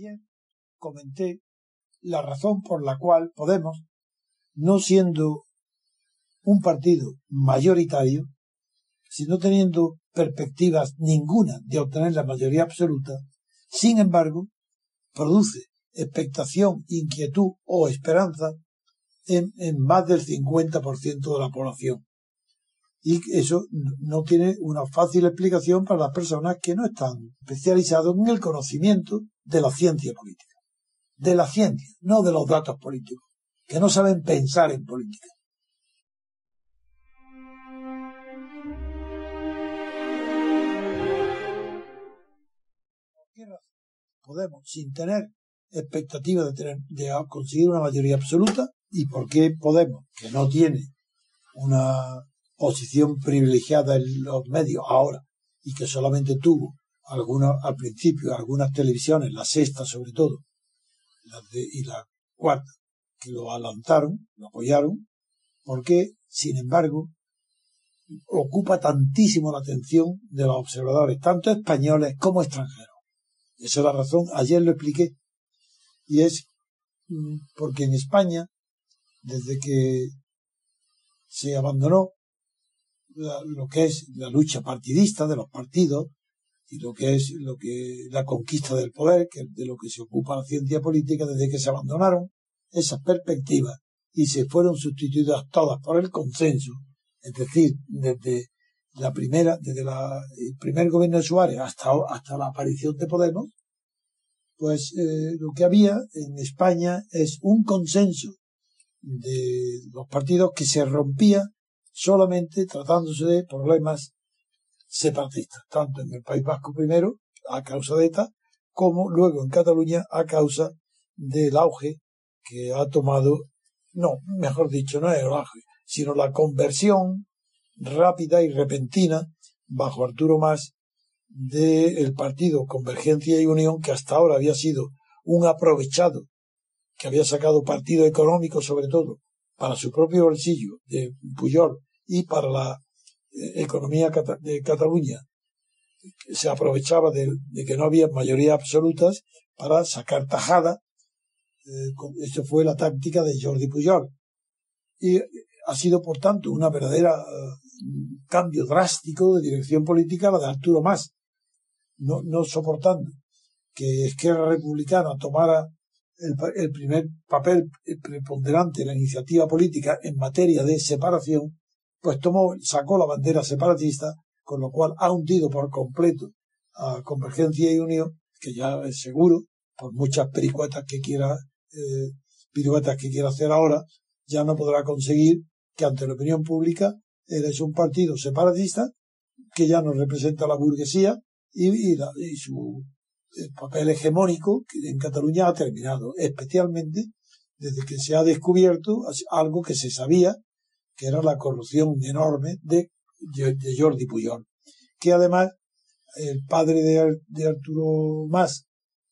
Ayer comenté la razón por la cual Podemos, no siendo un partido mayoritario, sino teniendo perspectivas ninguna de obtener la mayoría absoluta, sin embargo, produce expectación, inquietud o esperanza en, en más del 50% de la población. Y eso no tiene una fácil explicación para las personas que no están especializadas en el conocimiento de la ciencia política. De la ciencia, no de los datos políticos, que no saben pensar en política. Podemos, sin tener expectativa de, tener, de conseguir una mayoría absoluta, y por qué Podemos, que no tiene una posición privilegiada en los medios ahora y que solamente tuvo algunos al principio algunas televisiones, la sexta sobre todo, y la cuarta, que lo adelantaron, lo apoyaron, porque, sin embargo, ocupa tantísimo la atención de los observadores, tanto españoles como extranjeros. Esa es la razón, ayer lo expliqué, y es mm, porque en España, desde que se abandonó lo que es la lucha partidista de los partidos y lo que es lo que la conquista del poder, que de lo que se ocupa la ciencia política desde que se abandonaron esas perspectivas y se fueron sustituidas todas por el consenso, es decir, desde la primera, desde el primer gobierno de Suárez hasta, hasta la aparición de Podemos, pues eh, lo que había en España es un consenso de los partidos que se rompía solamente tratándose de problemas separatistas, tanto en el País Vasco primero, a causa de ETA, como luego en Cataluña a causa del auge que ha tomado, no, mejor dicho, no es el auge, sino la conversión rápida y repentina bajo Arturo Mas del partido Convergencia y Unión, que hasta ahora había sido un aprovechado, que había sacado partido económico sobre todo para su propio bolsillo de Puyol y para la economía de Cataluña se aprovechaba de, que no había mayoría absolutas para sacar tajada. Eh, Esto fue la táctica de Jordi Pujol. Y ha sido, por tanto, una verdadera eh, cambio drástico de dirección política la de Arturo. No, no soportando que Esquerra Republicana tomara el, el primer papel preponderante en la iniciativa política en materia de separación, pues tomó, sacó la bandera separatista, con lo cual ha hundido por completo a Convergencia y Unión, que ya es seguro, por muchas pericuetas que quiera, eh, que quiera hacer ahora, ya no podrá conseguir que ante la opinión pública él es un partido separatista que ya no representa la burguesía y, y, su papel hegemónico que en Cataluña ha terminado, especialmente desde que se ha descubierto algo que se sabía que era la corrupción enorme de, Jordi Puyol, que además el padre de, de Arturo Mas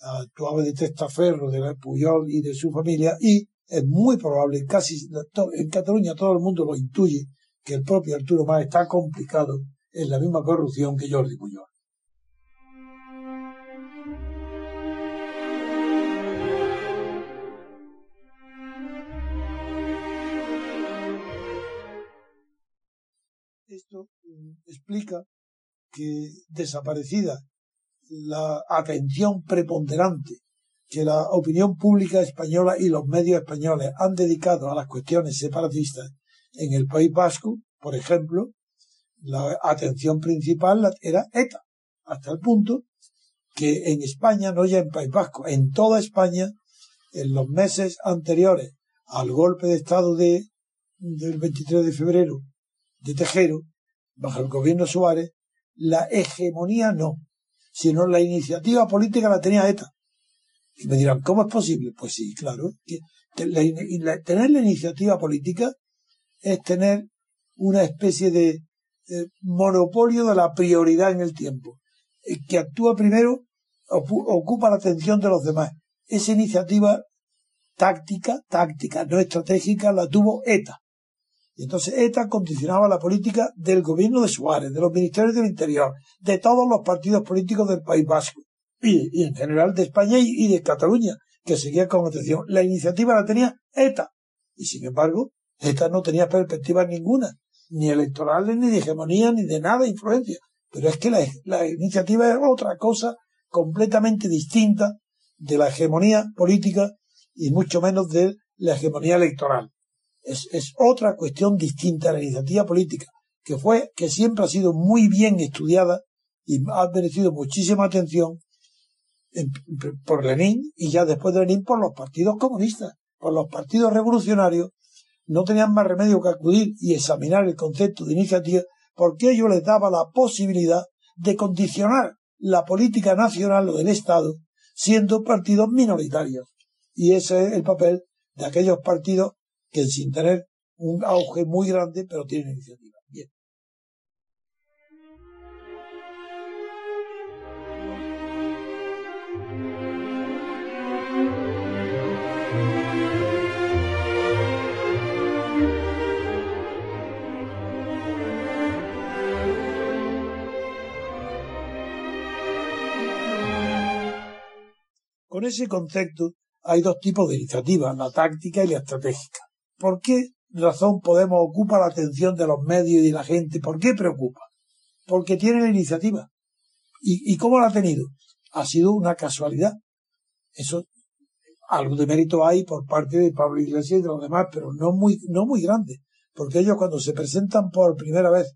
actuaba de testaferro de Puyol y de su familia y es muy probable, casi en Cataluña todo el mundo lo intuye, que el propio Arturo Mas está complicado en la misma corrupción que Jordi Puyol. Explica que desaparecida la atención preponderante que la opinión pública española y los medios españoles han dedicado a las cuestiones separatistas en el País Vasco, por ejemplo, la atención principal era ETA, hasta el punto que en España, no ya en País Vasco, en toda España, en los meses anteriores al golpe de Estado de, del 23 de febrero de Tejero, bajo el gobierno Suárez, la hegemonía no, sino la iniciativa política la tenía ETA. Y me dirán, ¿cómo es posible? Pues sí, claro. tener la iniciativa política es tener una especie de, monopolio de la prioridad en el tiempo. El que actúa primero ocupa la atención de los demás. Esa iniciativa táctica, táctica, no estratégica, la tuvo ETA. Y entonces ETA condicionaba la política del gobierno de Suárez, de los ministerios del Interior, de todos los partidos políticos del País Vasco. y, en general de España y, de Cataluña, que seguía con atención. La iniciativa la tenía ETA. Y sin embargo, ETA no tenía perspectiva ninguna, ni electorales, ni de hegemonía, ni de nada, influencia. Pero es que la iniciativa era otra cosa completamente distinta de la hegemonía política y mucho menos de la hegemonía electoral. Es, es otra cuestión distinta a la iniciativa política, que fue, que siempre ha sido muy bien estudiada y ha merecido muchísima atención por Lenin y ya después de Lenin por los partidos comunistas, por los partidos revolucionarios, no tenían más remedio que acudir y examinar el concepto de iniciativa porque ello les daba la posibilidad de condicionar la política nacional o del Estado siendo partidos minoritarios. Y ese es el papel de aquellos partidos que sin tener un auge muy grande, pero tienen iniciativa. Bien. Con ese concepto hay dos tipos de iniciativas, la táctica y la estratégica. ¿Por qué razón Podemos ocupa la atención de los medios y de la gente? ¿Por qué preocupa? Porque tiene la iniciativa. ¿Y, cómo la ha tenido? Ha sido una casualidad. Eso, algo de mérito hay por parte de Pablo Iglesias y de los demás, pero no muy, no muy grande. Porque ellos cuando se presentan por primera vez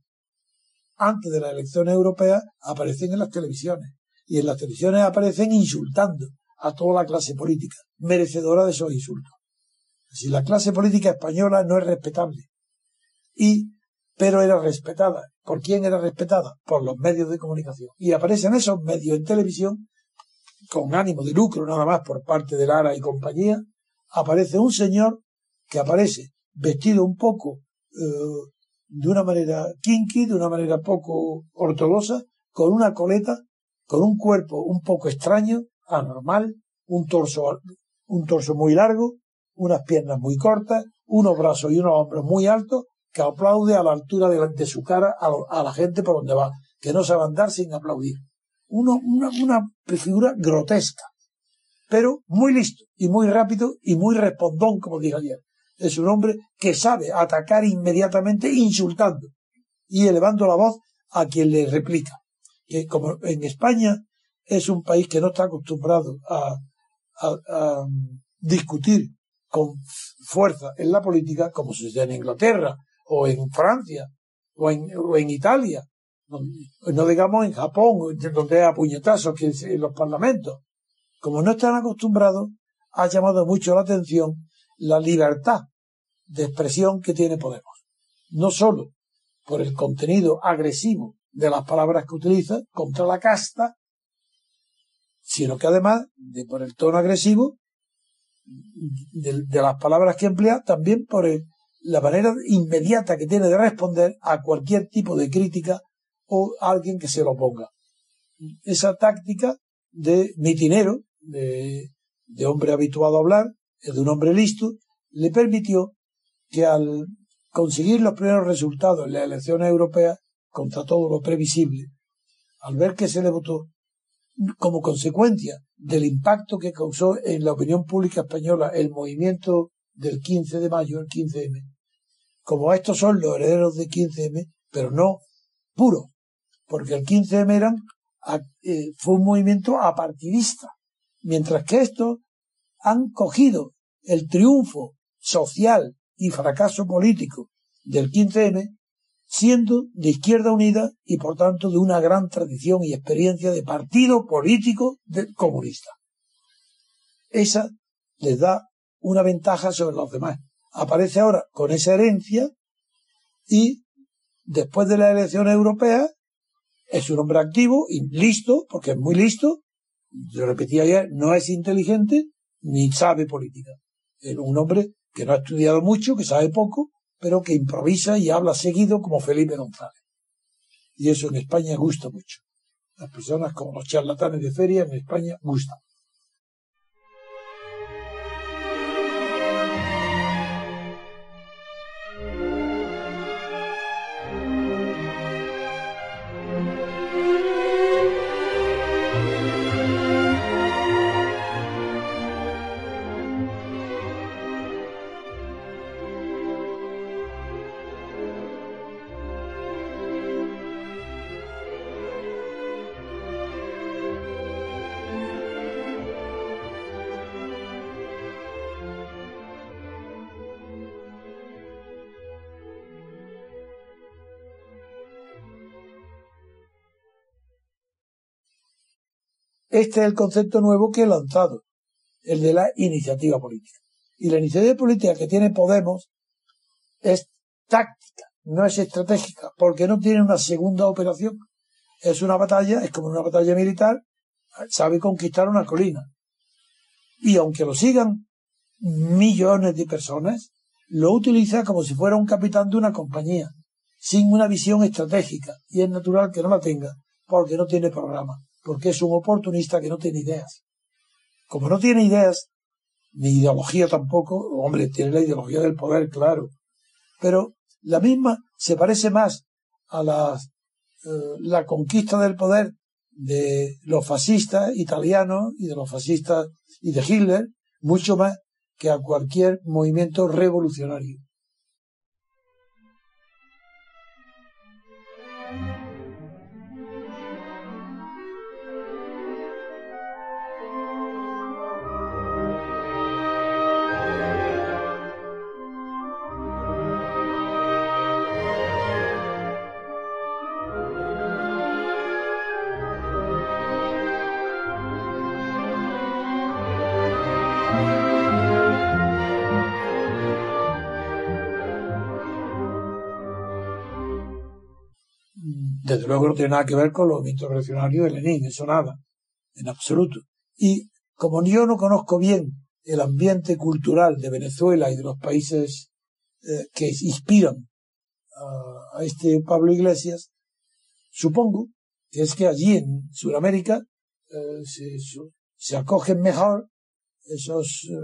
antes de la elección europea aparecen en las televisiones. Y en las televisiones aparecen insultando a toda la clase política, merecedora de esos insultos. Si la clase política española no es respetable. Y, pero era respetada. ¿Por quién era respetada? Por los medios de comunicación. Y aparecen esos medios en televisión, con ánimo de lucro nada más por parte de Lara y compañía, aparece un señor que aparece vestido un poco eh, de una manera kinky, de una manera poco ortodoxa, con una coleta, con un cuerpo un poco extraño, anormal, un torso, un torso muy largo, unas piernas muy cortas, unos brazos y unos hombros muy altos, que aplaude a la altura de, su cara a, la gente por donde va, que no sabe andar sin aplaudir. Uno, una, una figura grotesca, pero muy listo y muy rápido y muy respondón, como dije ayer. Es un hombre que sabe atacar inmediatamente insultando y elevando la voz a quien le replica. Que como en España es un país que no está acostumbrado a, discutir con fuerza en la política, como sucede en Inglaterra, o en Francia, o en, en Italia, no digamos en Japón, donde hay puñetazos que en los parlamentos. Como no están acostumbrados, ha llamado mucho la atención la libertad de expresión que tiene Podemos. No solo por el contenido agresivo de las palabras que utiliza contra la casta, sino que además, de, por el tono agresivo de, las palabras que emplea, también por la manera inmediata que tiene de responder a cualquier tipo de crítica o a alguien que se lo ponga. Esa táctica de mitinero, de, de hombre habituado a hablar, de un hombre listo, le permitió que al conseguir los primeros resultados en las elecciones europeas, contra todo lo previsible, al ver que se le votó como consecuencia del impacto que causó en la opinión pública española el movimiento del 15 de mayo, el 15M, como estos son los herederos del 15M, pero no puros, porque el 15M eran, eh, fue un movimiento apartidista, mientras que estos han cogido el triunfo social y fracaso político del 15M siendo de Izquierda Unida y por tanto de una gran tradición y experiencia de partido político comunista. Esa les da una ventaja sobre los demás. Aparece ahora con esa herencia y después de la elección europea es un hombre activo y listo, porque es muy listo, yo repetí ayer, no es inteligente ni sabe política. Es un hombre que no ha estudiado mucho, que sabe poco, pero que improvisa y habla seguido como Felipe González. Y eso en España gusta mucho. Las personas como los charlatanes de feria en España gustan. Este es el concepto nuevo que he lanzado, el de la iniciativa política. Y la iniciativa política que tiene Podemos es táctica, no es estratégica, porque no tiene una segunda operación. Es una batalla, es como una batalla militar, sabe conquistar una colina. Y aunque lo sigan millones de personas, lo utiliza como si fuera un capitán de una compañía, sin una visión estratégica. Y es natural que no la tenga, porque no tiene programa, porque es un oportunista que no tiene ideas. Como no tiene ideas, ni ideología tampoco, hombre, tiene la ideología del poder, claro, pero la misma se parece más a la, eh, conquista del poder de los fascistas italianos y de los fascistas y de Hitler, mucho más que a cualquier movimiento revolucionario. Desde luego no tiene nada que ver con los movimientos revolucionarios de Lenin, eso nada, en absoluto. Y como yo no conozco bien el ambiente cultural de Venezuela y de los países eh, que inspiran a, este Pablo Iglesias, supongo que es que allí en Sudamérica eh, se, acogen mejor esos eh,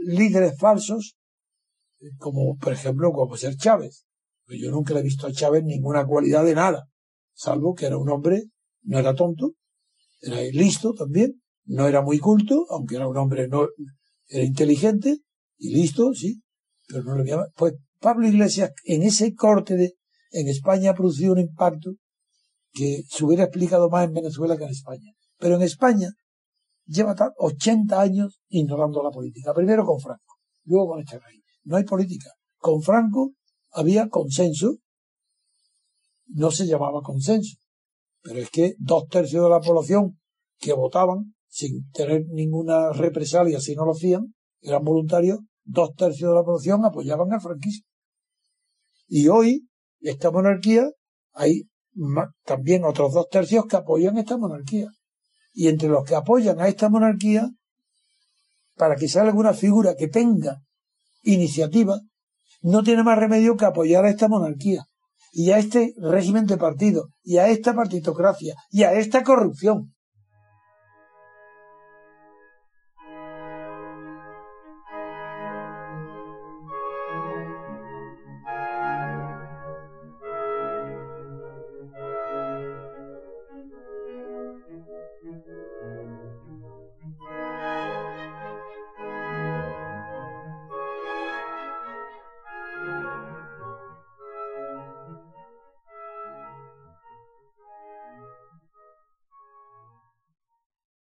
líderes falsos, como por ejemplo como ser Chávez, yo nunca le he visto a Chávez ninguna cualidad de nada, salvo que era un hombre, no era tonto, era listo también, no era muy culto, aunque era un hombre no, era inteligente y listo, sí, pero no le veía. Pues Pablo Iglesias en ese corte de, en España ha producido un impacto que se hubiera explicado más en Venezuela que en España. Pero en España lleva 80 años ignorando la política. Primero con Franco, luego con rey. No hay política. Con Franco había consenso, no se llamaba consenso, pero es que dos tercios de la población que votaban sin tener ninguna represalia si no lo hacían, eran voluntarios, dos tercios de la población apoyaban al franquismo. Y hoy, esta monarquía, hay también otros dos tercios que apoyan esta monarquía. Y entre los que apoyan a esta monarquía, para que salga alguna figura que tenga iniciativa, no tiene más remedio que apoyar a esta monarquía y a este régimen de partido y a esta partitocracia y a esta corrupción.